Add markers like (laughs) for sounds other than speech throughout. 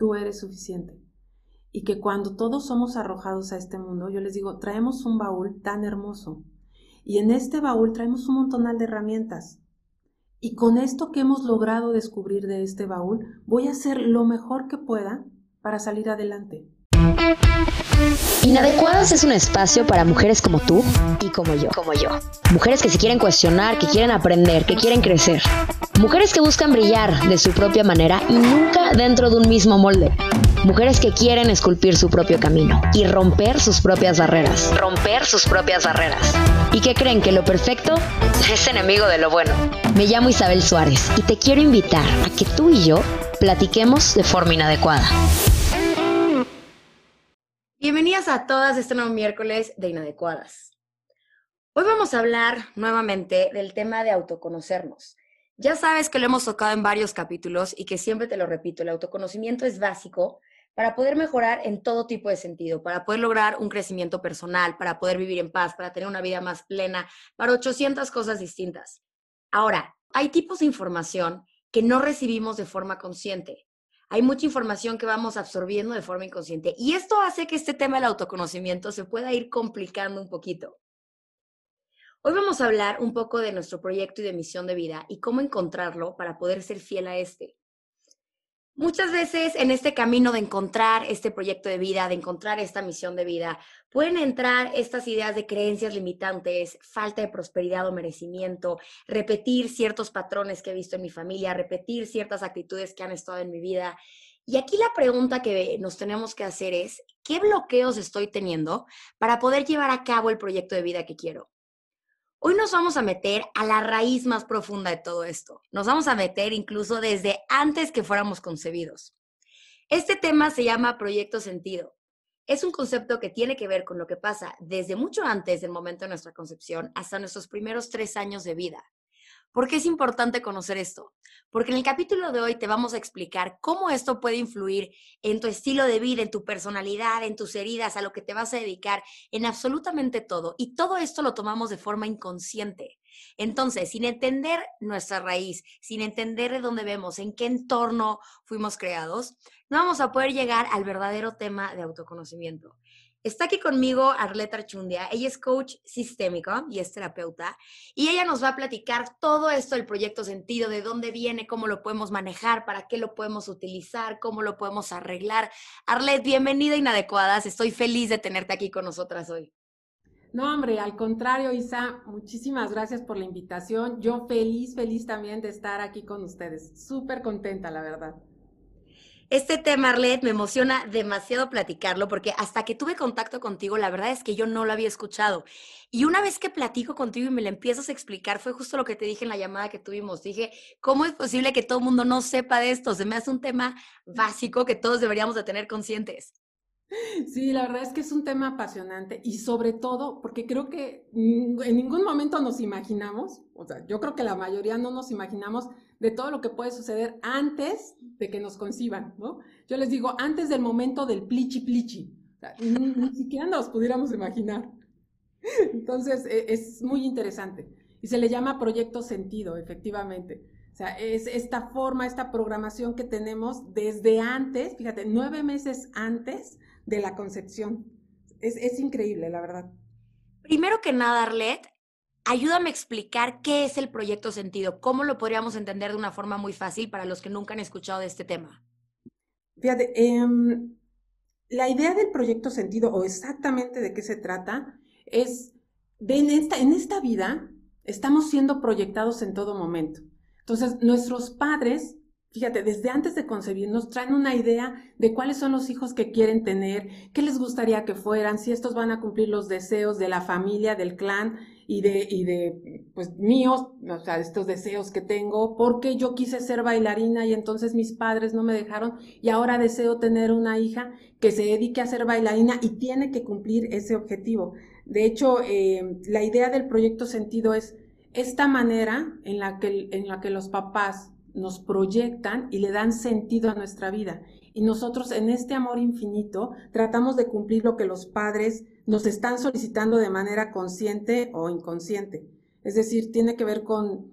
tú eres suficiente. Y que cuando todos somos arrojados a este mundo, yo les digo, traemos un baúl tan hermoso. Y en este baúl traemos un montonal de herramientas. Y con esto que hemos logrado descubrir de este baúl, voy a hacer lo mejor que pueda para salir adelante. Inadecuadas es un espacio para mujeres como tú y como yo, como yo. Mujeres que se quieren cuestionar, que quieren aprender, que quieren crecer. Mujeres que buscan brillar de su propia manera y nunca dentro de un mismo molde. Mujeres que quieren esculpir su propio camino y romper sus propias barreras. Romper sus propias barreras. Y que creen que lo perfecto es enemigo de lo bueno. Me llamo Isabel Suárez y te quiero invitar a que tú y yo platiquemos de forma inadecuada. Bienvenidas a todas este nuevo miércoles de Inadecuadas. Hoy vamos a hablar nuevamente del tema de autoconocernos. Ya sabes que lo hemos tocado en varios capítulos y que siempre te lo repito, el autoconocimiento es básico para poder mejorar en todo tipo de sentido, para poder lograr un crecimiento personal, para poder vivir en paz, para tener una vida más plena, para 800 cosas distintas. Ahora, hay tipos de información que no recibimos de forma consciente hay mucha información que vamos absorbiendo de forma inconsciente. Y esto hace que este tema del autoconocimiento se pueda ir complicando un poquito. Hoy vamos a hablar un poco de nuestro proyecto y de misión de vida y cómo encontrarlo para poder ser fiel a este. Muchas veces en este camino de encontrar este proyecto de vida, de encontrar esta misión de vida, pueden entrar estas ideas de creencias limitantes, falta de prosperidad o merecimiento, repetir ciertos patrones que he visto en mi familia, repetir ciertas actitudes que han estado en mi vida. Y aquí la pregunta que nos tenemos que hacer es, ¿qué bloqueos estoy teniendo para poder llevar a cabo el proyecto de vida que quiero? Hoy nos vamos a meter a la raíz más profunda de todo esto. Nos vamos a meter incluso desde antes que fuéramos concebidos. Este tema se llama proyecto sentido. Es un concepto que tiene que ver con lo que pasa desde mucho antes del momento de nuestra concepción hasta nuestros primeros tres años de vida. ¿Por qué es importante conocer esto? Porque en el capítulo de hoy te vamos a explicar cómo esto puede influir en tu estilo de vida, en tu personalidad, en tus heridas, a lo que te vas a dedicar, en absolutamente todo. Y todo esto lo tomamos de forma inconsciente. Entonces, sin entender nuestra raíz, sin entender de dónde vemos, en qué entorno fuimos creados, no vamos a poder llegar al verdadero tema de autoconocimiento. Está aquí conmigo Arleta Archundia. Ella es coach sistémico y es terapeuta. Y ella nos va a platicar todo esto del proyecto sentido, de dónde viene, cómo lo podemos manejar, para qué lo podemos utilizar, cómo lo podemos arreglar. Arlet, bienvenida Inadecuadas. Estoy feliz de tenerte aquí con nosotras hoy. No, hombre, al contrario, Isa, muchísimas gracias por la invitación. Yo feliz, feliz también de estar aquí con ustedes. Súper contenta, la verdad. Este tema, Arlet, me emociona demasiado platicarlo porque hasta que tuve contacto contigo, la verdad es que yo no lo había escuchado. Y una vez que platico contigo y me lo empiezas a explicar, fue justo lo que te dije en la llamada que tuvimos. Dije, ¿cómo es posible que todo el mundo no sepa de esto? Se me hace un tema básico que todos deberíamos de tener conscientes. Sí, la verdad es que es un tema apasionante y sobre todo porque creo que en ningún momento nos imaginamos, o sea, yo creo que la mayoría no nos imaginamos de todo lo que puede suceder antes de que nos conciban, ¿no? Yo les digo, antes del momento del plichi plichi, ni, siquiera nos pudiéramos imaginar. Entonces, e, es muy interesante y se le llama proyecto sentido, efectivamente. O sea, es esta forma, esta programación que tenemos desde antes, fíjate, nueve meses antes de la concepción. Es, es increíble, la verdad. Primero que nada, Arlet, ayúdame a explicar qué es el proyecto sentido, cómo lo podríamos entender de una forma muy fácil para los que nunca han escuchado de este tema. Fíjate, em, la idea del proyecto sentido o exactamente de qué se trata es de en esta vida estamos siendo proyectados en todo momento. Entonces, nuestros padres Fíjate, desde antes de concebir nos traen una idea de cuáles son los hijos que quieren tener, qué les gustaría que fueran, si estos van a cumplir los deseos de la familia, del clan y de, y de pues míos, o sea, estos deseos que tengo, porque yo quise ser bailarina y entonces mis padres no me dejaron y ahora deseo tener una hija que se dedique a ser bailarina y tiene que cumplir ese objetivo. De hecho, eh, la idea del proyecto sentido es esta manera en la que, en la que los papás nos proyectan y le dan sentido a nuestra vida. Y nosotros en este amor infinito tratamos de cumplir lo que los padres nos están solicitando de manera consciente o inconsciente. Es decir, tiene que ver con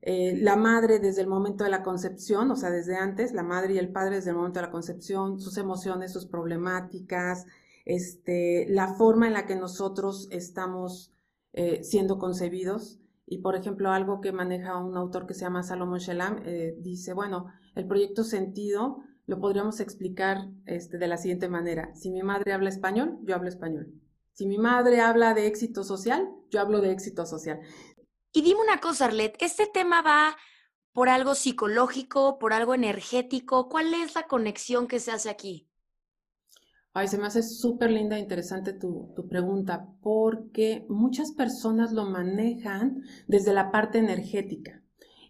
eh, la madre desde el momento de la concepción, o sea, desde antes, la madre y el padre desde el momento de la concepción, sus emociones, sus problemáticas, este, la forma en la que nosotros estamos eh, siendo concebidos. Y, por ejemplo, algo que maneja un autor que se llama Salomón Shelam, eh, dice, bueno, el proyecto sentido lo podríamos explicar este, de la siguiente manera. Si mi madre habla español, yo hablo español. Si mi madre habla de éxito social, yo hablo de éxito social. Y dime una cosa, Arlet, ¿este tema va por algo psicológico, por algo energético? ¿Cuál es la conexión que se hace aquí? Ay, se me hace súper linda e interesante tu, tu, pregunta, porque muchas personas lo manejan desde la parte energética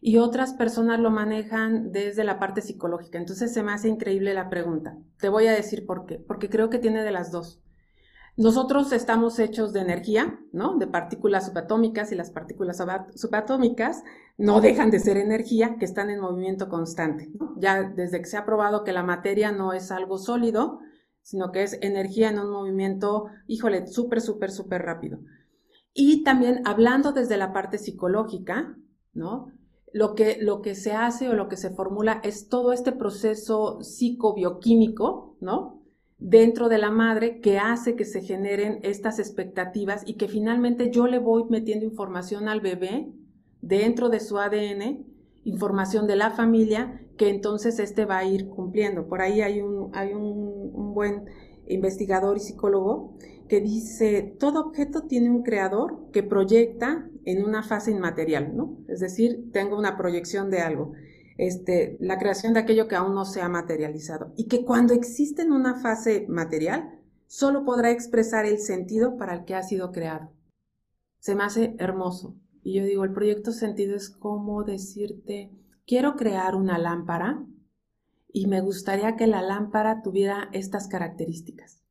y otras personas lo manejan desde la parte psicológica. Entonces se me hace increíble la pregunta. Te voy a decir por qué, porque creo que tiene de las dos. Nosotros estamos hechos de energía, ¿no? De partículas subatómicas y las partículas subatómicas no dejan de ser energía que están en movimiento constante. Ya desde que se ha probado que la materia no es algo sólido, sino que es energía en un movimiento, híjole, súper, súper, súper rápido. Y también hablando desde la parte psicológica, ¿no? Lo que, lo que se hace o lo que se formula es todo este proceso psicobioquímico, ¿no? dentro de la madre que hace que se generen estas expectativas y que finalmente yo le voy metiendo información al bebé dentro de su ADN, información de la familia, que entonces este va a ir cumpliendo. Por ahí hay un, hay un, buen investigador y psicólogo que dice, todo objeto tiene un creador que proyecta en una fase inmaterial, ¿no? Es decir, tengo una proyección de algo este, la creación de aquello que aún no se ha materializado y que cuando existe en una fase material, solo podrá expresar el sentido para el que ha sido creado. Se me hace hermoso. Y yo digo, el proyecto sentido es como decirte, quiero crear una lámpara y me gustaría que la lámpara tuviera estas características.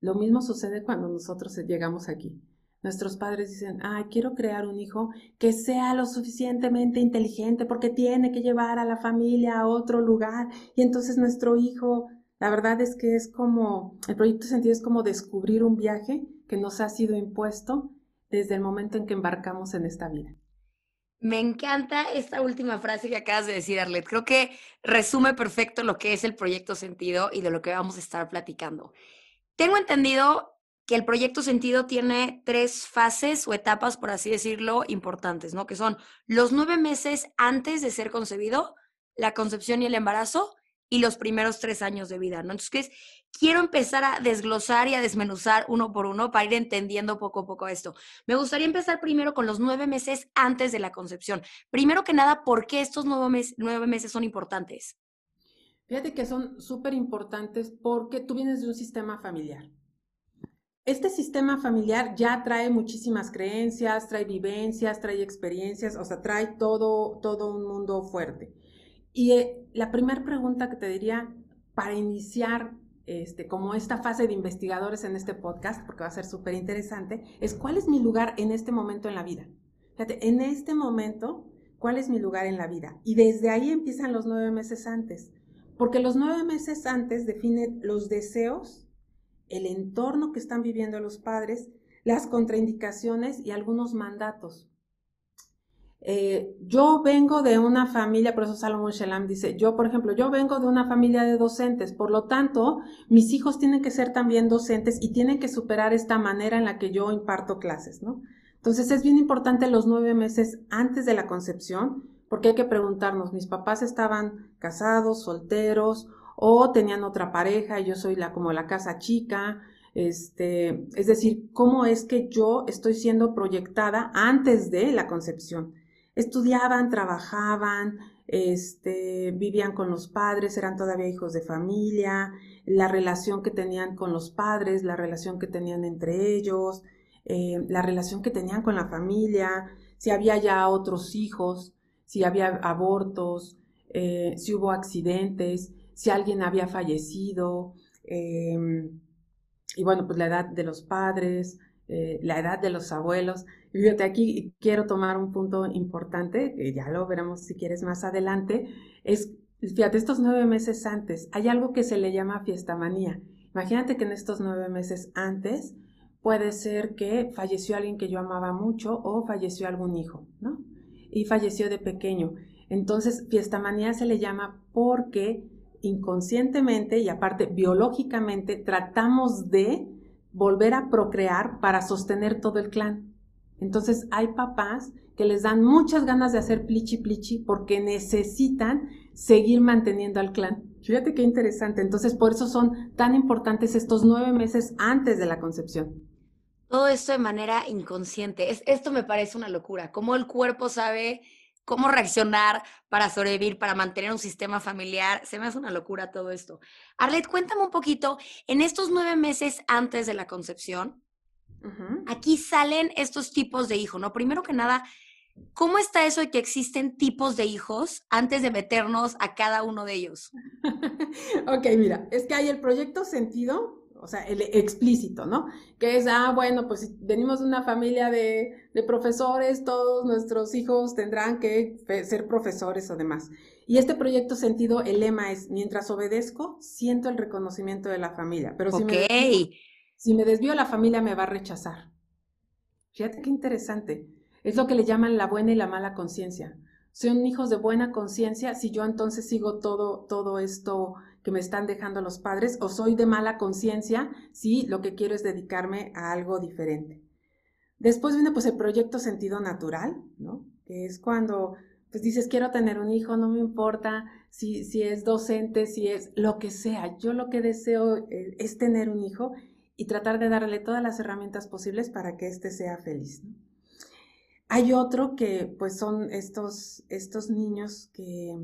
Lo mismo sucede cuando nosotros llegamos aquí. Nuestros padres dicen, ah, quiero crear un hijo que sea lo suficientemente inteligente porque tiene que llevar a la familia a otro lugar. Y entonces nuestro hijo, la verdad es que es como, el proyecto sentido es como descubrir un viaje que nos ha sido impuesto desde el momento en que embarcamos en esta vida. Me encanta esta última frase que acabas de decir, Arlet. Creo que resume perfecto lo que es el proyecto sentido y de lo que vamos a estar platicando. Tengo entendido que el proyecto sentido tiene tres fases o etapas, por así decirlo, importantes, ¿no? Que son los nueve meses antes de ser concebido, la concepción y el embarazo y los primeros tres años de vida, ¿no? Entonces, quiero empezar a desglosar y a desmenuzar uno por uno para ir entendiendo poco a poco esto. Me gustaría empezar primero con los nueve meses antes de la concepción. Primero que nada, ¿por qué estos nueve, meses, nueve meses son importantes? Fíjate que son súper importantes porque tú vienes de un sistema familiar este sistema familiar ya trae muchísimas creencias, trae vivencias, trae experiencias, o sea, trae todo, todo un mundo fuerte. Y eh, la primera pregunta que te diría para iniciar este, como esta fase de investigadores en este podcast, porque va a ser súper interesante, es cuál es mi lugar en este momento en la vida. Fíjate, en este momento, ¿cuál es mi lugar en la vida? Y desde ahí empiezan los nueve meses antes, porque los nueve meses antes definen los deseos el entorno que están viviendo los padres, las contraindicaciones y algunos mandatos. Eh, yo vengo de una familia, por eso Salomón Shelam dice, yo por ejemplo, yo vengo de una familia de docentes, por lo tanto, mis hijos tienen que ser también docentes y tienen que superar esta manera en la que yo imparto clases, ¿no? Entonces es bien importante los nueve meses antes de la concepción, porque hay que preguntarnos, mis papás estaban casados, solteros, o tenían otra pareja y yo soy la como la casa chica, este, es decir, cómo es que yo estoy siendo proyectada antes de la concepción. Estudiaban, trabajaban, este, vivían con los padres, eran todavía hijos de familia, la relación que tenían con los padres, la relación que tenían entre ellos, eh, la relación que tenían con la familia, si había ya otros hijos, si había abortos, eh, si hubo accidentes, si alguien había fallecido, em, y bueno, pues la edad de los padres, eh, la edad de los abuelos. Fíjate, aquí quiero tomar un punto importante, que ya lo veremos si quieres más adelante, es, fíjate, estos nueve meses antes, hay algo que se le llama fiesta manía. Imagínate que en estos nueve meses antes puede ser que falleció alguien que yo amaba mucho o falleció algún hijo, ¿no? y falleció de pequeño. Entonces, fiesta manía se le llama porque inconscientemente y aparte biológicamente tratamos de volver a procrear para sostener todo el clan. Entonces hay papás que les dan muchas ganas de hacer plichi plichi porque necesitan seguir manteniendo al clan. Fíjate qué interesante. Entonces por eso son tan importantes estos nueve meses antes de la concepción. Todo esto de manera inconsciente. Es, esto me parece una locura. Cómo el cuerpo sabe cómo reaccionar para sobrevivir, para mantener un sistema familiar. Se me hace una locura todo esto. Arlet, cuéntame un poquito, en estos nueve meses antes de la concepción, aquí salen estos tipos de hijos, ¿no? Primero que nada, ¿cómo está eso de que existen tipos de hijos antes de meternos a cada uno de ellos? (laughs) ok, mira, es que hay el proyecto sentido, o sea, el explícito, ¿no? Que es, ah, bueno, pues si venimos de una familia de, de, profesores, todos nuestros hijos tendrán que ser profesores o demás. Y este proyecto sentido, el lema es, mientras obedezco, siento el reconocimiento de la familia. Pero si, me, desvío, si me desvío, la familia me va a rechazar. Fíjate qué interesante. Es lo que le llaman la buena y la mala conciencia. Son hijos de buena conciencia si yo entonces sigo todo, todo esto que me están dejando los padres o soy de mala conciencia si lo que quiero es dedicarme a algo diferente. Después viene pues el proyecto sentido natural, ¿no? Que es cuando pues dices quiero tener un hijo, no me importa si, si es docente, si es lo que sea, yo lo que deseo eh, es tener un hijo y tratar de darle todas las herramientas posibles para que éste sea feliz. Hay otro que pues son estos, estos niños que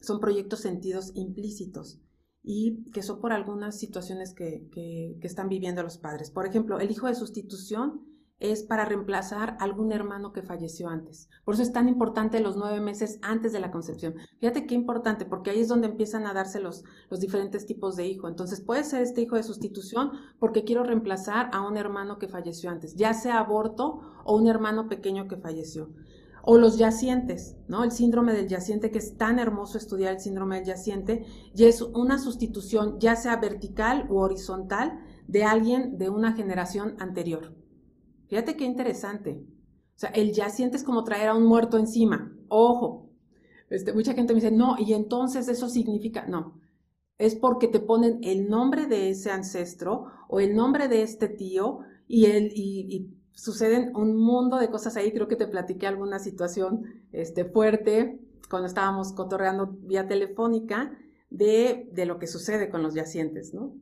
son proyectos sentidos implícitos y que son por algunas situaciones que, que, están viviendo los padres. Por ejemplo, el hijo de sustitución es para reemplazar algún hermano que falleció antes. Por eso es tan importante los nueve meses antes de la concepción. Fíjate qué importante, porque ahí es donde empiezan a darse los, los diferentes tipos de hijo. Entonces puede ser este hijo de sustitución porque quiero reemplazar a un hermano que falleció antes, ya sea aborto o un hermano pequeño que falleció. O los yacientes, ¿no? El síndrome del yaciente, que es tan hermoso estudiar el síndrome del yaciente, y es una sustitución, ya sea vertical u horizontal, de alguien de una generación anterior. Fíjate qué interesante. O sea, el yaciente es como traer a un muerto encima. Ojo. Este, mucha gente me dice, no, y entonces eso significa, no. Es porque te ponen el nombre de ese ancestro o el nombre de este tío y, y suceden un mundo de cosas ahí. Creo que te platiqué alguna situación este, fuerte cuando estábamos cotorreando vía telefónica de, de lo que sucede con los yacientes, ¿no?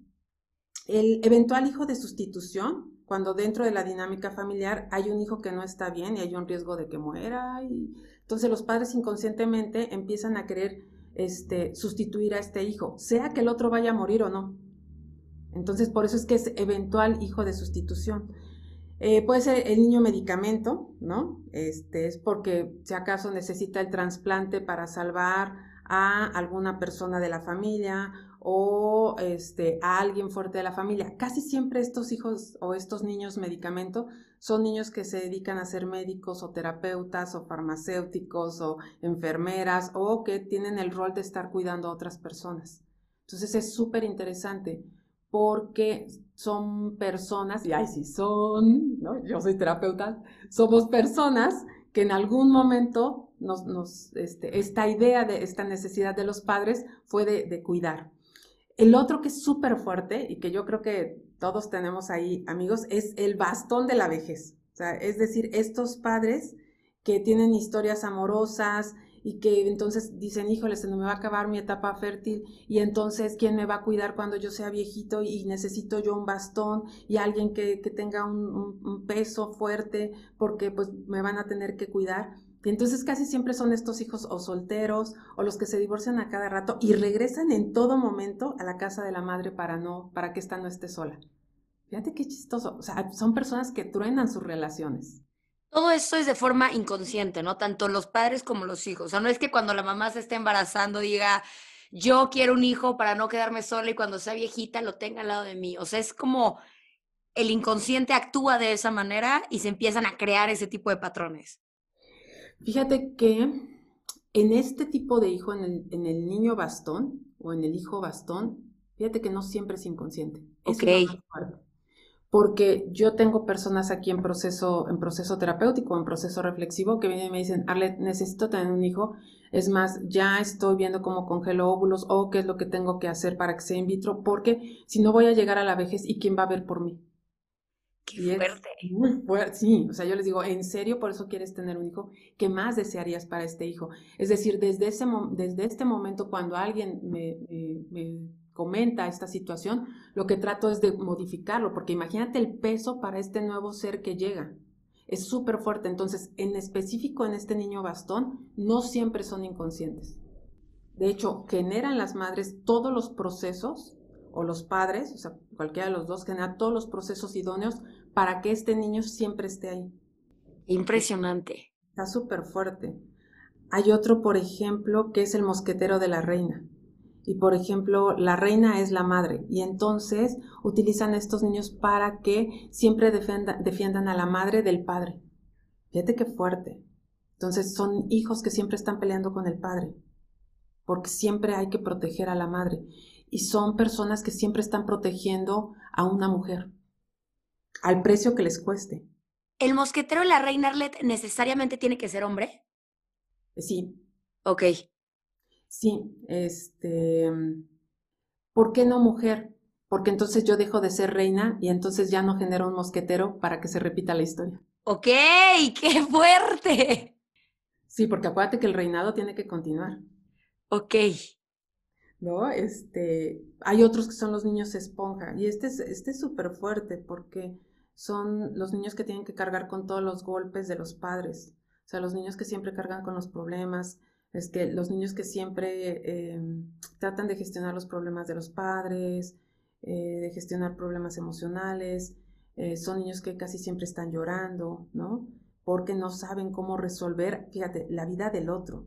El eventual hijo de sustitución, cuando dentro de la dinámica familiar hay un hijo que no está bien y hay un riesgo de que muera, y entonces los padres inconscientemente empiezan a querer este, sustituir a este hijo, sea que el otro vaya a morir o no. Entonces, por eso es que es eventual hijo de sustitución. Eh, puede ser el niño medicamento, ¿no? Este es porque si acaso necesita el trasplante para salvar a alguna persona de la familia o este, a alguien fuerte de la familia. Casi siempre estos hijos o estos niños medicamento son niños que se dedican a ser médicos o terapeutas o farmacéuticos o enfermeras o que tienen el rol de estar cuidando a otras personas. Entonces es súper interesante porque son personas, y ay, sí son, ¿no? yo soy terapeuta, somos personas que en algún momento nos, este, esta idea de esta necesidad de los padres fue de, cuidar. El otro que es súper fuerte y que yo creo que todos tenemos ahí, amigos, es el bastón de la vejez. Es decir, estos padres que tienen historias amorosas, y que entonces dicen, híjole, se me va a acabar mi etapa fértil y entonces, ¿quién me va a cuidar cuando yo sea viejito y necesito yo un bastón y alguien que, tenga un, peso fuerte porque pues me van a tener que cuidar? Y entonces casi siempre son estos hijos o solteros o los que se divorcian a cada rato y regresan en todo momento a la casa de la madre para no, para que ésta no esté sola. Fíjate qué chistoso. O sea, son personas que truenan sus relaciones. Todo esto es de forma inconsciente, ¿no? Tanto los padres como los hijos. O sea, no es que cuando la mamá se esté embarazando diga, yo quiero un hijo para no quedarme sola y cuando sea viejita lo tenga al lado de mí. O sea, es como el inconsciente actúa de esa manera y se empiezan a crear ese tipo de patrones. Fíjate que en este tipo de hijo, en el, niño bastón o en el hijo bastón, fíjate que no siempre es inconsciente. ok. Porque yo tengo personas aquí en proceso, en proceso terapéutico, en proceso reflexivo, que vienen y me dicen, Arlet, necesito tener un hijo. Es más, ya estoy viendo cómo congelo óvulos o qué es lo que tengo que hacer para que sea in vitro, porque si no voy a llegar a la vejez y quién va a ver por mí. Qué fuerte. Muy fuerte. Sí, o sea, yo les digo, ¿en serio por eso quieres tener un hijo? ¿Qué más desearías para este hijo? Es decir, desde, ese, desde este momento, cuando alguien me, me comenta esta situación, lo que trato es de modificarlo, porque imagínate el peso para este nuevo ser que llega. Es súper fuerte. Entonces, en específico en este niño bastón, no siempre son inconscientes. De hecho, generan las madres todos los procesos, o los padres, o sea, cualquiera de los dos, genera todos los procesos idóneos para que este niño siempre esté ahí. Impresionante. Está súper fuerte. Hay otro, por ejemplo, que es el mosquetero de la reina y por ejemplo la reina es la madre y entonces utilizan estos niños para que siempre defiendan a la madre del padre. Fíjate qué fuerte. Entonces son hijos que siempre están peleando con el padre porque siempre hay que proteger a la madre y son personas que siempre están protegiendo a una mujer al precio que les cueste. ¿El mosquetero de la reina Arlet necesariamente tiene que ser hombre? Sí. Ok. Sí, este, ¿por qué no mujer? Porque entonces yo dejo de ser reina y entonces ya no genero un mosquetero para que se repita la historia. Ok, (laughs) qué fuerte. Sí, porque acuérdate que el reinado tiene que continuar. Ok. ¿No? Este, hay otros que son los niños esponja y este es este súper fuerte porque son los niños que tienen que cargar con todos los golpes de los padres. O sea, los niños que siempre cargan con los problemas, es que los niños que siempre em, tratan de gestionar los problemas de los padres, eh, de gestionar problemas emocionales, eh, son niños que casi siempre están llorando, ¿no? Porque no saben cómo resolver, fíjate, la vida del otro.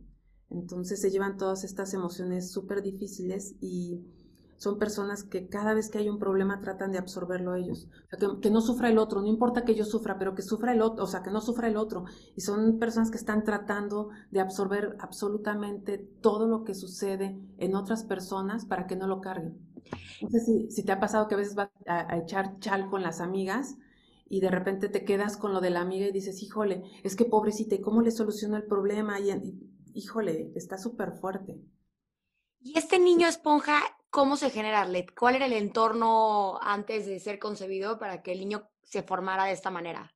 Entonces se llevan todas estas emociones súper difíciles y son personas que cada vez que hay un problema tratan de absorberlo ellos. O sea, que, no sufra el otro, no importa que yo sufra, pero que sufra el otro, o sea, que no sufra el otro. Y son personas que están tratando de absorber absolutamente todo lo que sucede en otras personas para que no lo carguen. No sé si, si te ha pasado que a veces vas a, echar chal con las amigas y de repente te quedas con lo de la amiga y dices, híjole, es que pobrecita, ¿y cómo le soluciono el problema? Y, y híjole, está súper fuerte. Y este niño esponja ¿Cómo se genera Arlet? ¿Cuál era el entorno antes de ser concebido para que el niño se formara de esta manera?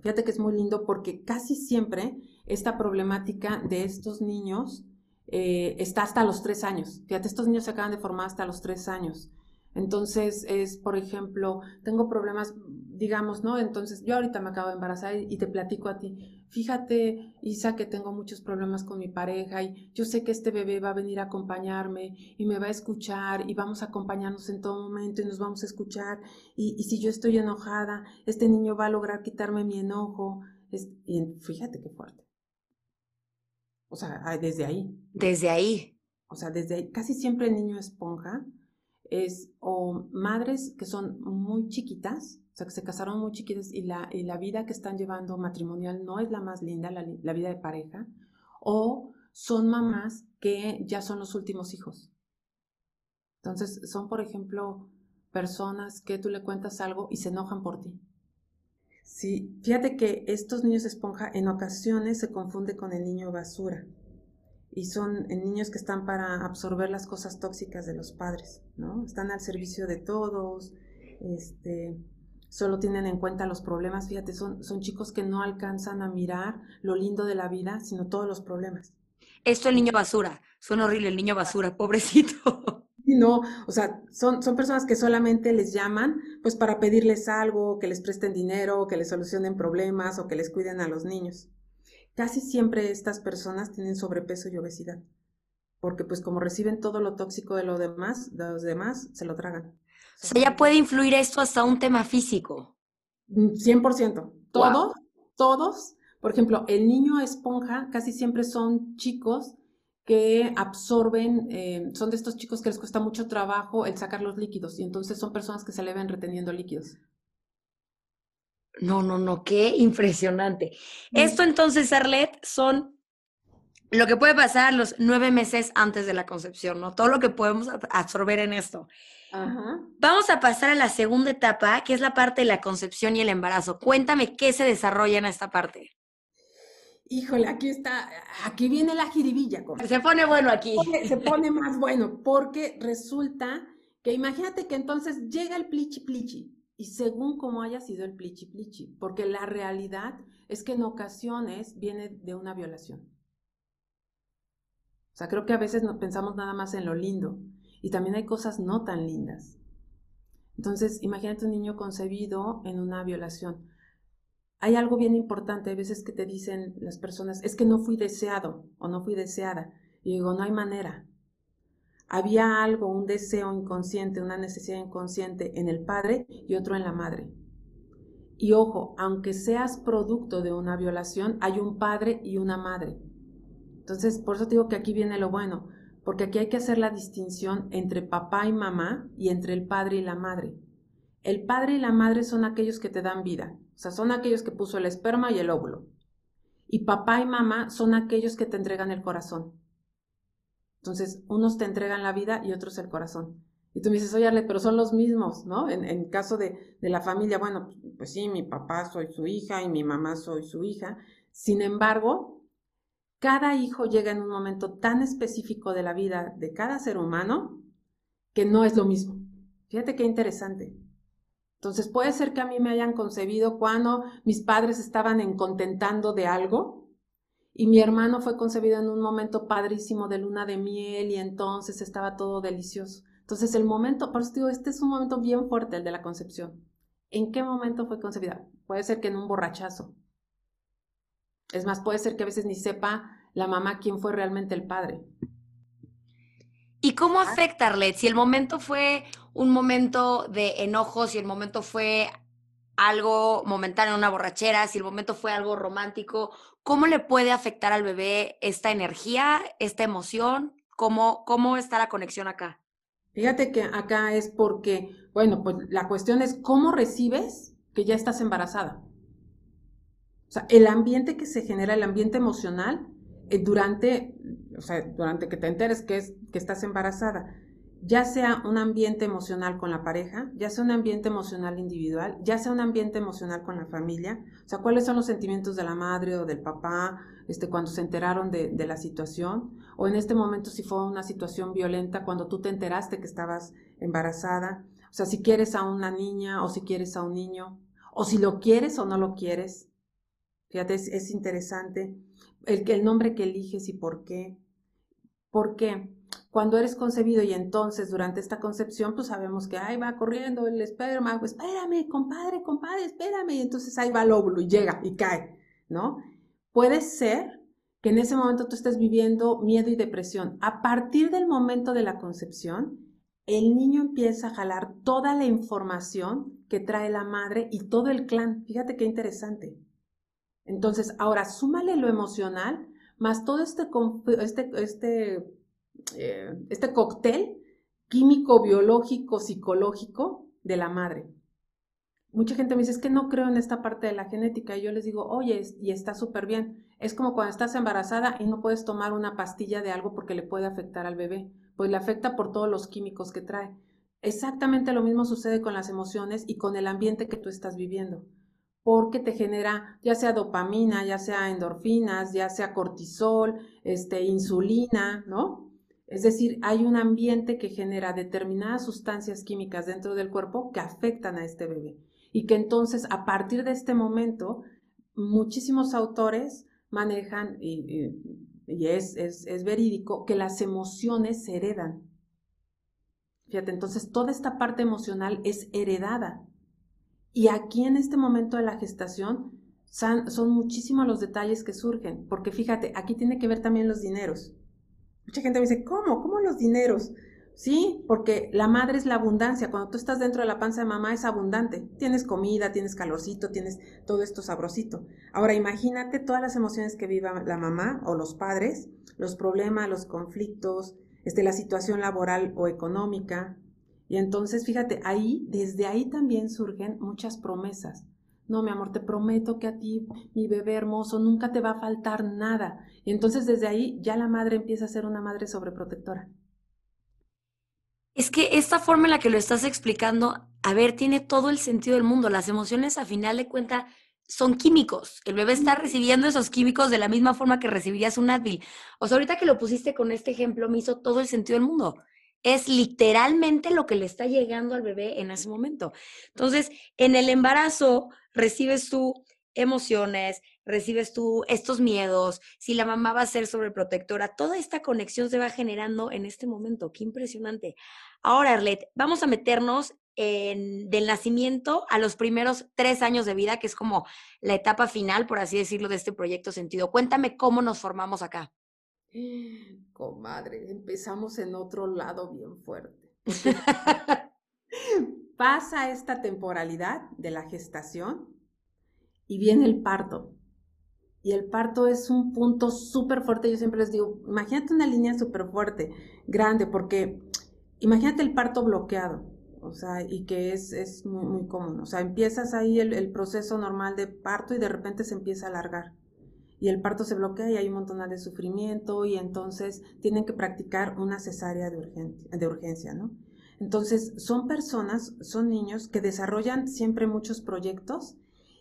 Fíjate que es muy lindo porque casi siempre esta problemática de estos niños eh, está hasta los tres años. Fíjate, estos niños se acaban de formar hasta los tres años. Entonces es, por ejemplo, tengo problemas, digamos, ¿no? Entonces yo ahorita me acabo de embarazar y te platico a ti, fíjate, Isa, que tengo muchos problemas con mi pareja y yo sé que este bebé va a venir a acompañarme y me va a escuchar y vamos a acompañarnos en todo momento y nos vamos a escuchar y, si yo estoy enojada, este niño va a lograr quitarme mi enojo. y fíjate qué fuerte. O sea, desde ahí. Desde ahí. O sea, desde ahí. Casi siempre el niño esponja es o madres que son muy chiquitas, o sea, que se casaron muy chiquitas y la, y la vida que están llevando matrimonial no es la más linda, la, la vida de pareja, o son mamás que ya son los últimos hijos. Entonces, son, por ejemplo, personas que tú le cuentas algo y se enojan por ti. Sí, fíjate que estos niños esponja en ocasiones se confunde con el niño basura y son niños que están para absorber las cosas tóxicas de los padres, ¿no? Están al servicio de todos, este, solo tienen en cuenta los problemas, fíjate, son, son chicos que no alcanzan a mirar lo lindo de la vida, sino todos los problemas. Esto el niño basura, son horrible el niño basura, pobrecito. (laughs) No, o sea, son, son personas que solamente les llaman pues para pedirles algo, que les presten dinero, que les solucionen problemas o que les cuiden a los niños. Casi siempre estas personas tienen sobrepeso y obesidad, porque pues como reciben todo lo tóxico de, lo demás, de los demás, se lo tragan. O sea, ya puede influir esto hasta un tema físico. 100%. Mm, todos, todos. Por ejemplo, el niño esponja casi siempre son chicos que absorben, eh, son de estos chicos que les cuesta mucho trabajo el sacar los líquidos y entonces son personas que se le ven reteniendo líquidos. No, no, no, qué impresionante. Esto entonces, Arlet, son lo que puede pasar los nueve meses antes de la concepción, ¿no? Todo lo que podemos absorber en esto. Vamos a pasar a la segunda etapa, que es la parte de la concepción y el embarazo. Cuéntame qué se desarrolla en esta parte. Híjole, aquí está, aquí viene la jiribilla. Se pone bueno aquí. Se pone más bueno, porque resulta que imagínate que entonces llega el plichi plichi, y según cómo haya sido el plichi plichi, porque la realidad es que en ocasiones viene de una violación. O sea, creo que a veces no pensamos nada más en lo lindo, y también hay cosas no tan lindas. Entonces, imagínate un niño concebido en una violación. Hay algo bien importante, hay veces que te dicen las personas, es que no fui deseado o no fui deseada. Y digo, no hay manera. Había algo, un deseo inconsciente, una necesidad inconsciente en el padre y otro en la madre. Y ojo, aunque seas producto de una violación, hay un padre y una madre. Entonces, por eso digo que aquí viene lo bueno porque aquí hay que hacer la distinción entre papá y mamá y entre el padre y la madre. El padre y la madre son aquellos que te dan vida, o sea, son aquellos que puso el esperma y el óvulo. Y papá y mamá son aquellos que te entregan el corazón. Entonces, unos te entregan la vida y otros el corazón. Y tú me dices, oye, pero son los mismos, ¿no? En, en caso de, de la familia, bueno, pues sí, mi papá soy su hija y mi mamá soy su hija. Sin embargo, cada hijo llega en un momento tan específico de la vida de cada ser humano que no es lo mismo. Fíjate qué interesante. Entonces puede ser que a mí me hayan concebido cuando mis padres estaban en contentando de algo y mi hermano fue concebido en un momento padrísimo de luna de miel y entonces estaba todo delicioso. Entonces el momento, por eso digo, este es un momento bien fuerte, el de la concepción. ¿En qué momento fue concebida? Puede ser que en un borrachazo, es más, puede ser que a veces ni sepa la mamá quién fue realmente el padre. ¿Y cómo afecta, Arlet? Si el momento fue un momento de enojo, si el momento fue algo momentáneo, una borrachera, si el momento fue algo romántico, ¿cómo le puede afectar al bebé esta energía, esta emoción? ¿Cómo, cómo está la conexión acá? Fíjate que acá es porque, bueno, pues la cuestión es cómo recibes que ya estás embarazada. Sea, el ambiente que se genera, el ambiente emocional, eh, durante, durante que te enteres que, es, que estás embarazada, ya sea un ambiente emocional con la pareja, ya sea un ambiente emocional individual, ya sea un ambiente emocional con la familia, o sea, cuáles son los sentimientos de la madre o del papá este, cuando se enteraron de, de la situación, o en este momento si fue una situación violenta cuando tú te enteraste que estabas embarazada, o sea, si quieres a una niña o si quieres a un niño, o si lo quieres o no lo quieres, Fíjate, es, interesante el, nombre que eliges y por qué. ¿Por qué? Cuando eres concebido y entonces durante esta concepción, pues sabemos que ahí va corriendo el esperma, pues espérame, compadre, compadre, espérame, y entonces ahí va el óvulo y llega y cae, ¿no? Puede ser que en ese momento tú estés viviendo miedo y depresión. A partir del momento de la concepción, el niño empieza a jalar toda la información que trae la madre y todo el clan. Fíjate qué interesante. Entonces, ahora súmale lo emocional, más todo este, este, este, eh, este cóctel químico, biológico, psicológico de la madre. Mucha gente me dice, es que no creo en esta parte de la genética. Y yo les digo, oye, y está súper bien. Es como cuando estás embarazada y no puedes tomar una pastilla de algo porque le puede afectar al bebé. Pues le afecta por todos los químicos que trae. Exactamente lo mismo sucede con las emociones y con el ambiente que tú estás viviendo porque te genera ya sea dopamina, ya sea endorfinas, ya sea cortisol, este, insulina, ¿no? Es decir, hay un ambiente que genera determinadas sustancias químicas dentro del cuerpo que afectan a este bebé. Y que entonces, a partir de este momento, muchísimos autores manejan, y, es, es, es verídico, que las emociones se heredan. Fíjate, entonces toda esta parte emocional es heredada. Y aquí en este momento de la gestación son, muchísimos los detalles que surgen, porque fíjate, aquí tiene que ver también los dineros. Mucha gente me dice, ¿cómo? ¿Cómo los dineros? Sí, porque la madre es la abundancia. Cuando tú estás dentro de la panza de mamá es abundante. Tienes comida, tienes calorcito, tienes todo esto sabrosito. Ahora imagínate todas las emociones que viva la mamá o los padres, los problemas, los conflictos, este, la situación laboral o económica, y entonces, fíjate, ahí, desde ahí también surgen muchas promesas. no, mi amor, te prometo que a ti, mi bebé hermoso, nunca te va a faltar nada. Y entonces desde ahí ya la madre empieza a ser una madre sobreprotectora. Es que esta forma en la que lo estás explicando, a ver, tiene todo el sentido del mundo. Las emociones, a final de cuentas, son químicos. El bebé está recibiendo esos químicos de la misma forma que recibirías un Advil. O sea, ahorita que lo pusiste con este ejemplo, me hizo todo el sentido del mundo. Es literalmente lo que le está llegando al bebé en ese momento. Entonces, en el embarazo recibes tú emociones, recibes tú estos miedos, si la mamá va a ser sobreprotectora, toda esta conexión se va generando en este momento. Qué impresionante. Ahora, Arlet, vamos a meternos en, del nacimiento a los primeros tres años de vida, que es como la etapa final, por así decirlo, de este proyecto sentido. Cuéntame cómo nos formamos acá. (gasps) Comadre, empezamos en otro lado bien fuerte. (laughs) pasa esta temporalidad de la gestación y viene el parto. Y el parto es un punto súper fuerte. Yo siempre les digo, imagínate una línea súper fuerte, grande, porque imagínate el parto bloqueado o sea, y que es, es muy, muy, común. O sea, empiezas ahí el, el, proceso normal de parto y de repente se empieza a alargar. Y el parto se bloquea y hay un montón de sufrimiento y entonces tienen que practicar una cesárea de urgencia, ¿no? Entonces, son personas, son niños que desarrollan siempre muchos proyectos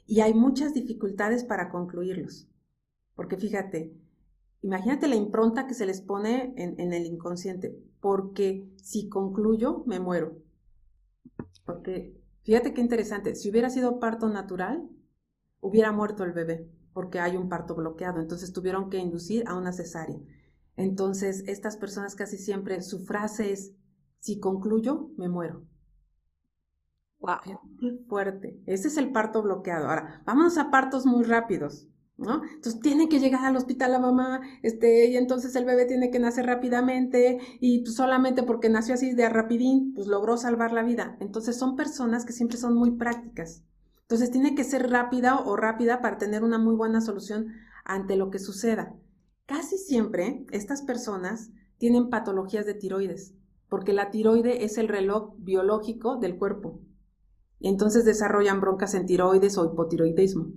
y hay muchas dificultades para concluirlos. Porque fíjate, imagínate la impronta que se les pone en, en el inconsciente, porque si concluyo, me muero. Porque fíjate qué interesante, si hubiera sido parto natural, hubiera muerto el bebé, porque hay un parto bloqueado, entonces tuvieron que inducir a una cesárea. Entonces, estas personas casi siempre, su frase es, si concluyo, me muero. Wow. Qué fuerte. Ese es el parto bloqueado. Ahora, vámonos a partos muy rápidos. ¿no? Entonces tiene que llegar al hospital la mamá, este, y entonces el bebé tiene que nacer rápidamente y solamente porque nació así de rapidín, pues logró salvar la vida. Entonces son personas que siempre son muy prácticas. Entonces tiene que ser rápida o rápida para tener una muy buena solución ante lo que suceda. Casi siempre estas personas tienen patologías de tiroides, porque la tiroide es el reloj biológico del cuerpo. Entonces desarrollan broncas en tiroides o hipotiroidismo.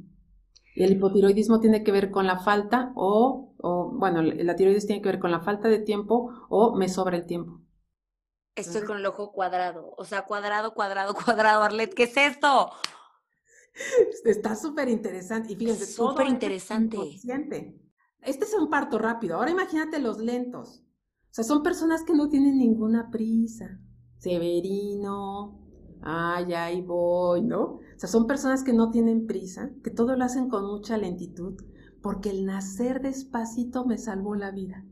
Y el hipotiroidismo tiene que ver con la falta o, bueno, la tiroides tiene que ver con la falta de tiempo o me sobra el tiempo. Estoy con el ojo cuadrado, o sea, cuadrado, cuadrado, (laughs) cuadrado, Arlet, ¿qué es esto? (laughs) Está súper interesante. Y fíjense, súper interesante. Este es un parto rápido. Ahora imagínate los lentos. O sea, son personas que no tienen ninguna prisa. Severino, ay, ahí voy, ¿no? O sea, son personas que no tienen prisa, que todo lo hacen con mucha lentitud, porque el nacer despacito me salvó la vida.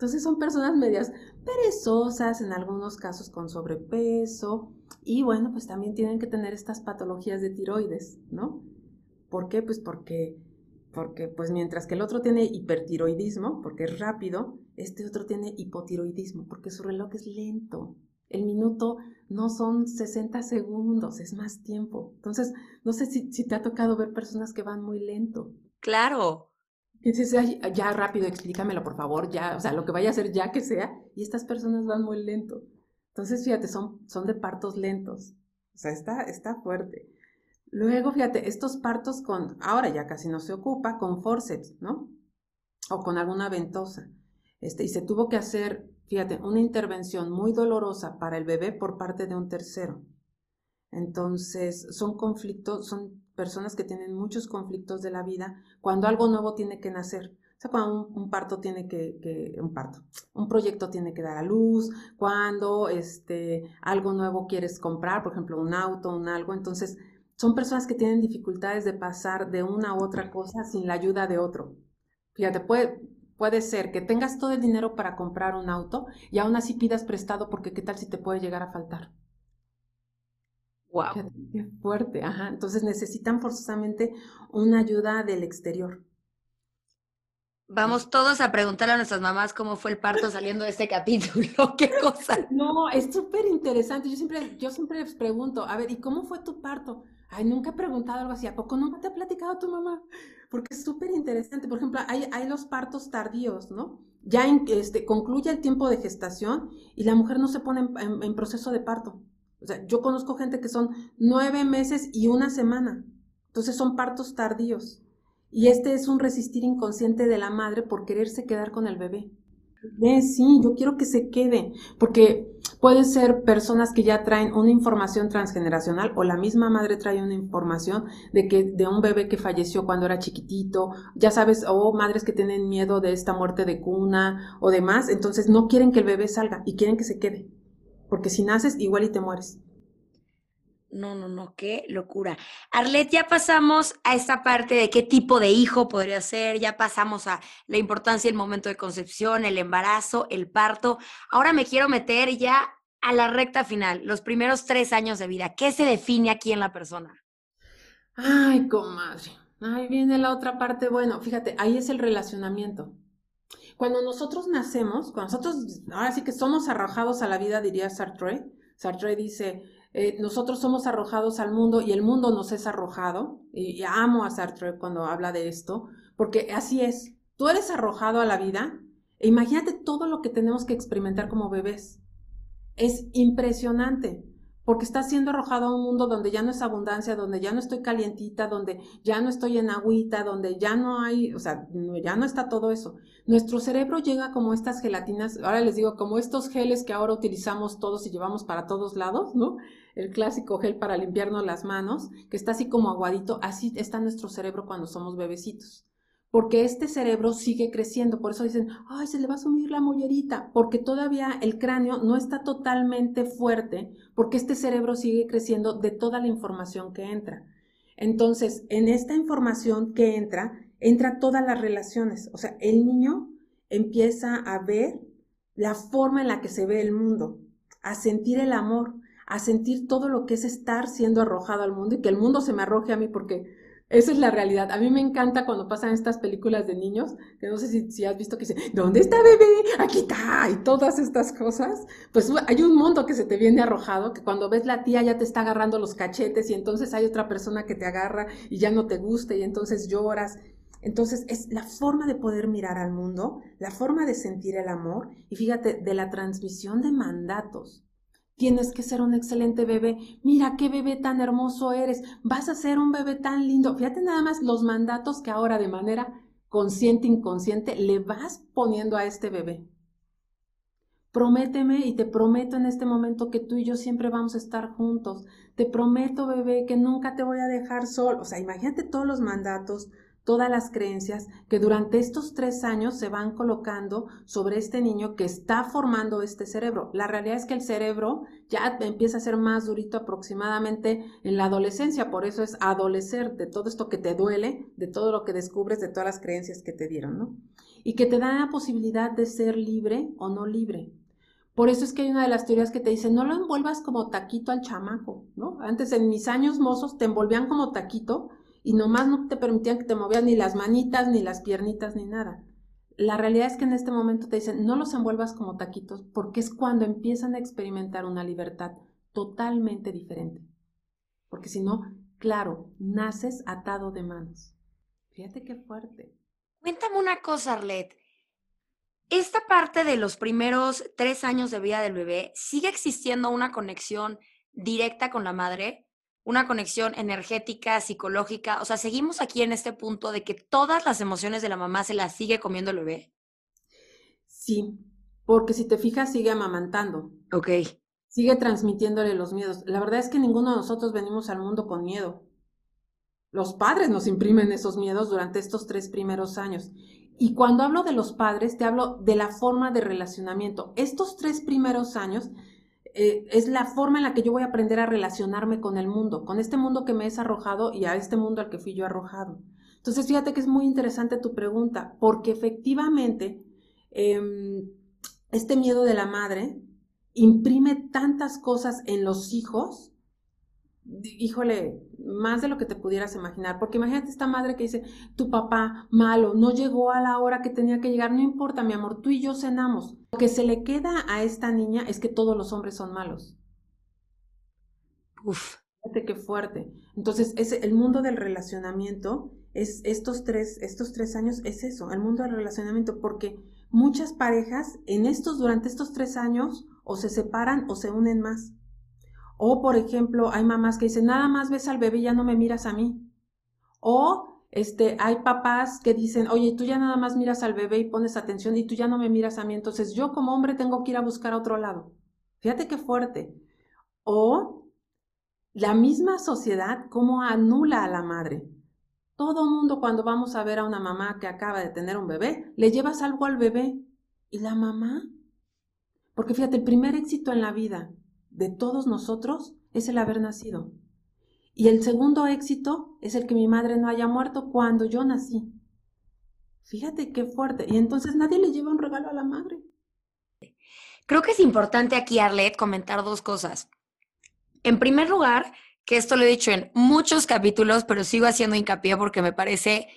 Entonces son personas medias perezosas, en algunos casos con sobrepeso, y bueno, pues también tienen que tener estas patologías de tiroides, ¿no? ¿Por qué? Pues porque, porque pues mientras que el otro tiene hipertiroidismo, porque es rápido, este otro tiene hipotiroidismo, porque su reloj es lento. El minuto no son 60 segundos, es más tiempo. Entonces, no sé si, te ha tocado ver personas que van muy lento. Claro. Dices, ya rápido, explícamelo, por favor, ya, o sea, lo que vaya a hacer ya que sea, y estas personas van muy lento. Entonces, fíjate, son, son de partos lentos. O sea, está, está fuerte. Luego, fíjate, estos partos con, ahora ya casi no se ocupa, con forceps, ¿no? O con alguna ventosa. Este, y se tuvo que hacer fíjate, una intervención muy dolorosa para el bebé por parte de un tercero. Entonces, son conflictos, son personas que tienen muchos conflictos de la vida cuando algo nuevo tiene que nacer. O sea, cuando un, parto tiene que, un parto, un proyecto tiene que dar a luz, cuando este, algo nuevo quieres comprar, por ejemplo, un auto, un algo. Entonces, son personas que tienen dificultades de pasar de una u otra cosa sin la ayuda de otro. Fíjate, puede, Puede ser que tengas todo el dinero para comprar un auto y aún así pidas prestado porque qué tal si te puede llegar a faltar. Wow. Qué, fuerte, ajá. Entonces necesitan forzosamente una ayuda del exterior. Vamos todos a preguntarle a nuestras mamás cómo fue el parto saliendo de este capítulo, (laughs) qué cosa. No, es súper interesante. Yo siempre, yo siempre les pregunto, a ver, ¿y cómo fue tu parto? Ay, nunca he preguntado algo así. ¿A poco nunca te ha platicado tu mamá? Porque es súper interesante. Por ejemplo, hay, hay, los partos tardíos, ¿no? Ya este, concluye el tiempo de gestación y la mujer no se pone en, proceso de parto. O sea, yo conozco gente que son nueve meses y una semana. Entonces son partos tardíos. Y este es un resistir inconsciente de la madre por quererse quedar con el bebé. Sí, yo quiero que se quede, porque pueden ser personas que ya traen una información transgeneracional o la misma madre trae una información de que de un bebé que falleció cuando era chiquitito, ya sabes, o madres que tienen miedo de esta muerte de cuna o demás, entonces no quieren que el bebé salga y quieren que se quede, porque si naces igual y te mueres. No, no, no, qué locura. Arlet, ya pasamos a esta parte de qué tipo de hijo podría ser, ya pasamos a la importancia del momento de concepción, el embarazo, el parto. Ahora me quiero meter ya a la recta final, los primeros tres años de vida. ¿Qué se define aquí en la persona? Ay, comadre. Ahí viene la otra parte. Bueno, fíjate, ahí es el relacionamiento. Cuando nosotros nacemos, cuando nosotros, ahora sí que somos arrojados a la vida, diría Sartre. Sartre dice, eh, nosotros somos arrojados al mundo y el mundo nos es arrojado. Y, amo a Sartre cuando habla de esto, porque así es. Tú eres arrojado a la vida e imagínate todo lo que tenemos que experimentar como bebés. Es impresionante porque estás siendo arrojado a un mundo donde ya no es abundancia, donde ya no estoy calientita, donde ya no estoy en agüita, donde ya no hay, o sea, ya no está todo eso. Nuestro cerebro llega como estas gelatinas, ahora les digo, como estos geles que ahora utilizamos todos y llevamos para todos lados, ¿no? El clásico gel para limpiarnos las manos, que está así como aguadito, así está nuestro cerebro cuando somos bebecitos porque este cerebro sigue creciendo. Por eso dicen, ay, se le va a sumir la mollerita, porque todavía el cráneo no está totalmente fuerte, porque este cerebro sigue creciendo de toda la información que entra. Entonces, en esta información que entra, entra todas las relaciones. O sea, el niño empieza a ver la forma en la que se ve el mundo, a sentir el amor, a sentir todo lo que es estar siendo arrojado al mundo y que el mundo se me arroje a mí porque esa es la realidad. A mí me encanta cuando pasan estas películas de niños, que no sé si, has visto que dice, ¿dónde está bebé? Aquí está, y todas estas cosas. Pues hay un mundo que se te viene arrojado, que cuando ves la tía ya te está agarrando los cachetes y entonces hay otra persona que te agarra y ya no te gusta y entonces lloras. Entonces es la forma de poder mirar al mundo, la forma de sentir el amor y fíjate, de la transmisión de mandatos. Tienes que ser un excelente bebé. Mira qué bebé tan hermoso eres. Vas a ser un bebé tan lindo. Fíjate nada más los mandatos que ahora de manera consciente, inconsciente, le vas poniendo a este bebé. Prométeme y te prometo en este momento que tú y yo siempre vamos a estar juntos. Te prometo, bebé, que nunca te voy a dejar solo. O sea, imagínate todos los mandatos, todas las creencias que durante estos tres años se van colocando sobre este niño que está formando este cerebro. La realidad es que el cerebro ya empieza a ser más durito aproximadamente en la adolescencia, por eso es adolecer de todo esto que te duele, de todo lo que descubres, de todas las creencias que te dieron, ¿no? Y que te da la posibilidad de ser libre o no libre. Por eso es que hay una de las teorías que te dice, no lo envuelvas como taquito al chamaco, ¿no? Antes en mis años mozos te envolvían como taquito y nomás no te permitían que te movieran ni las manitas, ni las piernitas, ni nada. La realidad es que en este momento te dicen, no los envuelvas como taquitos, porque es cuando empiezan a experimentar una libertad totalmente diferente. Porque si no, claro, naces atado de manos. Fíjate qué fuerte. Cuéntame una cosa, Arlet. Esta parte de los primeros tres años de vida del bebé, ¿sigue existiendo una conexión directa con la madre? Una conexión energética, psicológica. O sea, seguimos aquí en este punto de que todas las emociones de la mamá se las sigue comiendo el bebé. Sí, porque si te fijas, sigue amamantando. Ok. Sigue transmitiéndole los miedos. La verdad es que ninguno de nosotros venimos al mundo con miedo. Los padres nos imprimen esos miedos durante estos tres primeros años. Y cuando hablo de los padres, te hablo de la forma de relacionamiento. Estos tres primeros años eh, es la forma en la que yo voy a aprender a relacionarme con el mundo, con este mundo que me es arrojado y a este mundo al que fui yo arrojado. Entonces, fíjate que es muy interesante tu pregunta, porque efectivamente em, este miedo de la madre imprime tantas cosas en los hijos híjole, más de lo que te pudieras imaginar, porque imagínate esta madre que dice, tu papá malo, no llegó a la hora que tenía que llegar, no importa, mi amor, tú y yo cenamos. Lo que se le queda a esta niña es que todos los hombres son malos. Uf, fíjate qué fuerte. Entonces, es el mundo del relacionamiento, es estos tres, estos tres años, es eso, el mundo del relacionamiento, porque muchas parejas en estos, durante estos tres años, o se separan o se unen más O, por ejemplo, hay mamás que dicen, nada más ves al bebé y ya no me miras a mí. O este, hay papás que dicen, oye, tú ya nada más miras al bebé y pones atención y tú ya no me miras a mí, entonces yo como hombre tengo que ir a buscar a otro lado. Fíjate qué fuerte. O la misma sociedad, cómo anula a la madre. Todo mundo cuando vamos a ver a una mamá que acaba de tener un bebé, le llevas algo al bebé. ¿Y la mamá? Porque fíjate, el primer éxito en la vida de todos nosotros es el haber nacido. Y el segundo éxito es el que mi madre no haya muerto cuando yo nací. Fíjate qué fuerte. Y entonces nadie le lleva un regalo a la madre. Creo que es importante aquí, Arlet, comentar dos cosas. En primer lugar, que esto lo he dicho en muchos capítulos, pero sigo haciendo hincapié porque me parece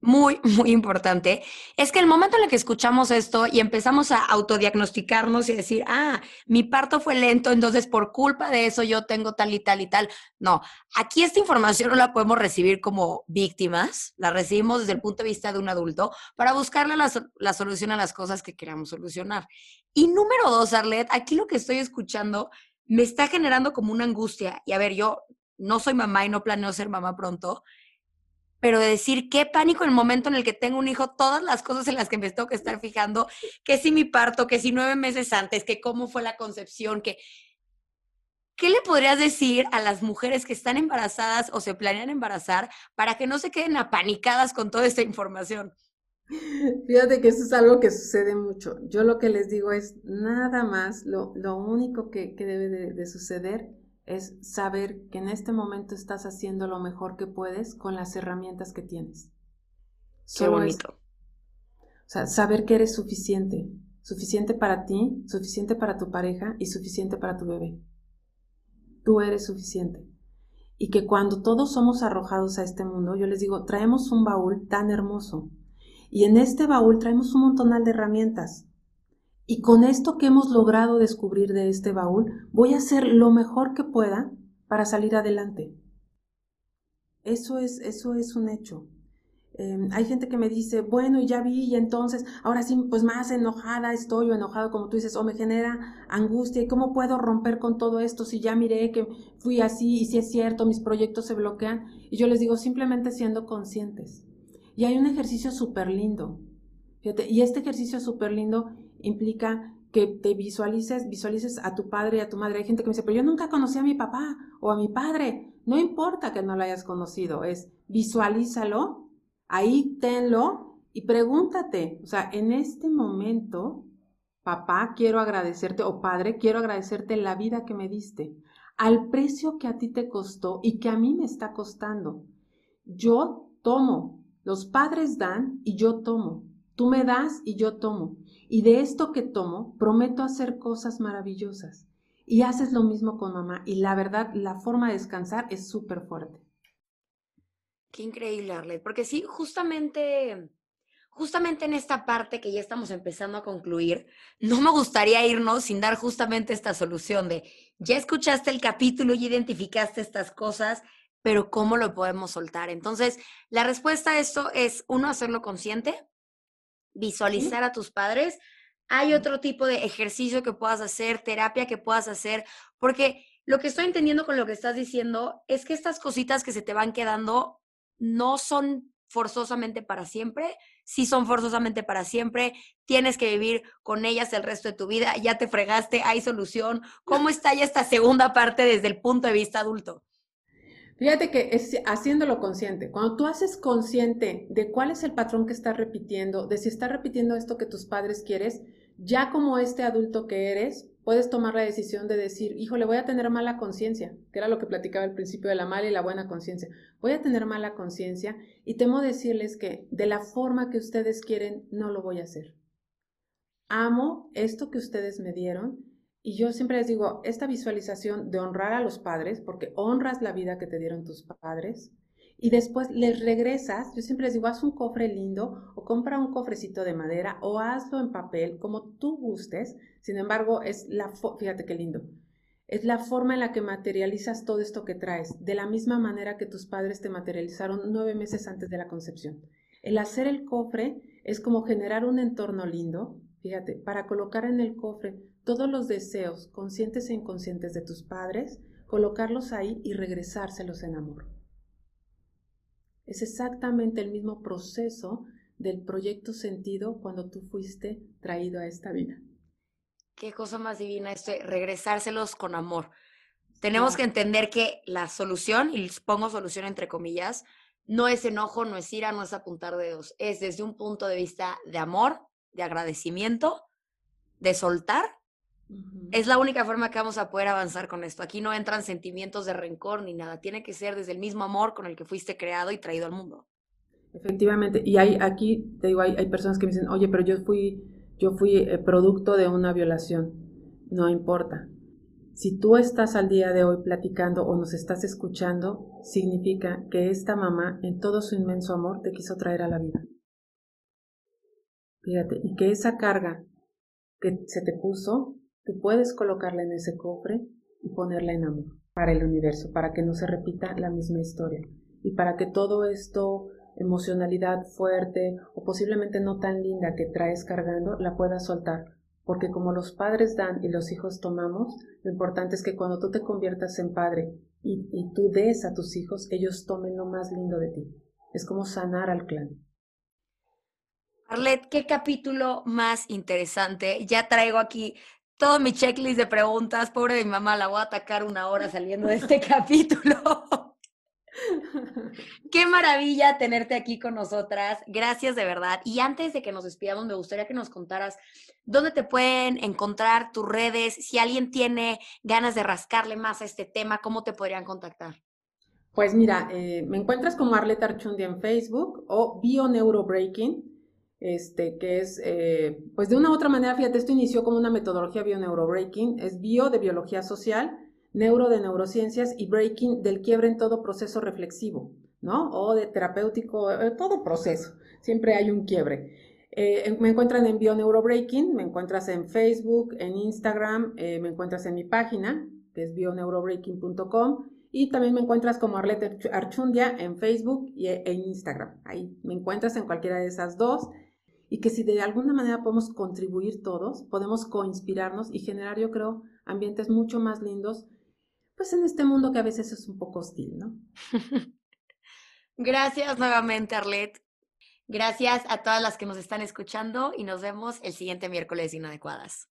muy, muy importante, es que el momento en el que escuchamos esto y empezamos a autodiagnosticarnos y decir, ah, mi parto fue lento, entonces por culpa de eso yo tengo tal y tal y tal. No, aquí esta información no la podemos recibir como víctimas, la recibimos desde el punto de vista de un adulto para buscarle la, la solución a las cosas que queramos solucionar. Y número dos, Arlet, aquí lo que estoy escuchando me está generando como una angustia. Y a ver, yo no soy mamá y no planeo ser mamá pronto, pero de decir qué pánico el momento en el que tengo un hijo, todas las cosas en las que me tengo que estar fijando, que si mi parto, que si nueve meses antes, que cómo fue la concepción, que... ¿Qué le podrías decir a las mujeres que están embarazadas o se planean embarazar para que no se queden apanicadas con toda esta información? Fíjate que eso es algo que sucede mucho. Yo lo que les digo es nada más, lo, lo único que, debe de suceder es saber que en este momento estás haciendo lo mejor que puedes con las herramientas que tienes. Qué bonito. o sea, saber que eres suficiente, suficiente para ti, suficiente para tu pareja y suficiente para tu bebé. Tú eres suficiente. Y que cuando todos somos arrojados a este mundo, yo les digo, traemos un baúl tan hermoso. Y en este baúl traemos un montonal de herramientas. Y con esto que hemos logrado descubrir de este baúl, voy a hacer lo mejor que pueda para salir adelante. Eso es, eso es un hecho. Em, hay gente que me dice, bueno, y ya vi, y entonces, ahora sí, pues más enojada estoy o enojado, como tú dices, o me genera angustia, ¿y cómo puedo romper con todo esto si ya miré que fui así y si es cierto, mis proyectos se bloquean? Y yo les digo, simplemente siendo conscientes. Y hay un ejercicio súper lindo. Y este ejercicio súper lindo implica que te visualices, visualices a tu padre y a tu madre. Hay gente que me dice, pero yo nunca conocí a mi papá o a mi padre. No importa que no lo hayas conocido, es visualízalo, ahí tenlo y pregúntate, o sea, en este momento, papá, quiero agradecerte, o padre, quiero agradecerte la vida que me diste, al precio que a ti te costó y que a mí me está costando. Yo tomo, los padres dan y yo tomo. Tú me das y yo tomo. Y de esto que tomo, prometo hacer cosas maravillosas. Y haces lo mismo con mamá. Y la verdad, la forma de descansar es súper fuerte. Qué increíble, Arlet. Porque sí, justamente, justamente en esta parte que ya estamos empezando a concluir, no me gustaría irnos sin dar justamente esta solución de, ya escuchaste el capítulo y identificaste estas cosas, pero ¿cómo lo podemos soltar? Entonces, la respuesta a esto es, uno, hacerlo consciente, visualizar a tus padres. Hay otro tipo de ejercicio que puedas hacer, terapia que puedas hacer, porque lo que estoy entendiendo con lo que estás diciendo es que estas cositas que se te van quedando no son forzosamente para siempre, sí son forzosamente para siempre, tienes que vivir con ellas el resto de tu vida, ya te fregaste, hay solución. ¿Cómo está ya esta segunda parte desde el punto de vista adulto? Fíjate que es haciéndolo consciente. Cuando tú haces consciente de cuál es el patrón que estás repitiendo, de si estás repitiendo esto que tus padres quieres, ya como este adulto que eres, puedes tomar la decisión de decir, híjole, voy a tener mala conciencia, que era lo que platicaba al principio de la mala y la buena conciencia. Voy a tener mala conciencia y temo decirles que de la forma que ustedes quieren, no lo voy a hacer. Amo esto que ustedes me dieron y yo siempre les digo, esta visualización de honrar a los padres, porque honras la vida que te dieron tus padres, y después les regresas, yo siempre les digo, haz un cofre lindo o compra un cofrecito de madera o hazlo en papel, como tú gustes. Sin embargo, es la, fíjate qué lindo, es la forma en la que materializas todo esto que traes, de la misma manera que tus padres te materializaron nueve meses antes de la concepción. El hacer el cofre es como generar un entorno lindo, fíjate, para colocar en el cofre todos los deseos, conscientes e inconscientes de tus padres, colocarlos ahí y regresárselos en amor. Es exactamente el mismo proceso del proyecto sentido cuando tú fuiste traído a esta vida. Qué cosa más divina esto, regresárselos con amor. Tenemos que entender que la solución, y pongo solución entre comillas, no es enojo, no es ira, no es apuntar dedos, es desde un punto de vista de amor, de agradecimiento, de soltar. Es la única forma que vamos a poder avanzar con esto. Aquí no entran sentimientos de rencor ni nada. Tiene que ser desde el mismo amor con el que fuiste creado y traído al mundo. Efectivamente. Y hay aquí, te digo, hay, hay personas que me dicen, oye, pero yo fui, yo fui eh, producto de una violación. No importa. Si tú estás al día de hoy platicando o nos estás escuchando, significa que esta mamá, en todo su inmenso amor, te quiso traer a la vida. Fíjate, y que esa carga que se te puso, tú puedes colocarla en ese cofre y ponerla en amor para el universo, para que no se repita la misma historia y para que todo esto, emocionalidad fuerte o posiblemente no tan linda que traes cargando, la puedas soltar porque como los padres dan y los hijos tomamos, lo importante es que cuando tú te conviertas en padre y, tú des a tus hijos, ellos tomen lo más lindo de ti. Es como sanar al clan. Arlet, qué capítulo más interesante. Ya traigo aquí todo mi checklist de preguntas. Pobre de mi mamá, la voy a atacar una hora saliendo de este (laughs) capítulo. Qué maravilla tenerte aquí con nosotras. Gracias de verdad. Y antes de que nos despidamos, me gustaría que nos contaras dónde te pueden encontrar tus redes, si alguien tiene ganas de rascarle más a este tema, cómo te podrían contactar. Pues mira, eh, me encuentras como Arleta Archundia en Facebook o BioNeuroBreaking, este, que es, eh, pues de una u otra manera, fíjate, esto inició como una metodología BioNeuroBreaking, es bio de biología social neuro de neurociencias y breaking del quiebre en todo proceso reflexivo, ¿no? O de terapéutico, todo proceso. Siempre hay un quiebre. Eh, me encuentran en BioNeuroBreaking, me encuentras en Facebook, en Instagram, eh, me encuentras en mi página, que es bioneurobreaking.com, y también me encuentras como Arlette Archundia en Facebook y e, en Instagram. Ahí me encuentras en cualquiera de esas dos. Y que si de alguna manera podemos contribuir todos, podemos coinspirarnos y generar, yo creo, ambientes mucho más lindos pues en este mundo que a veces es un poco hostil, ¿no? (laughs) Gracias nuevamente, Arlet. Gracias a todas las que nos están escuchando y nos vemos el siguiente miércoles inadecuadas.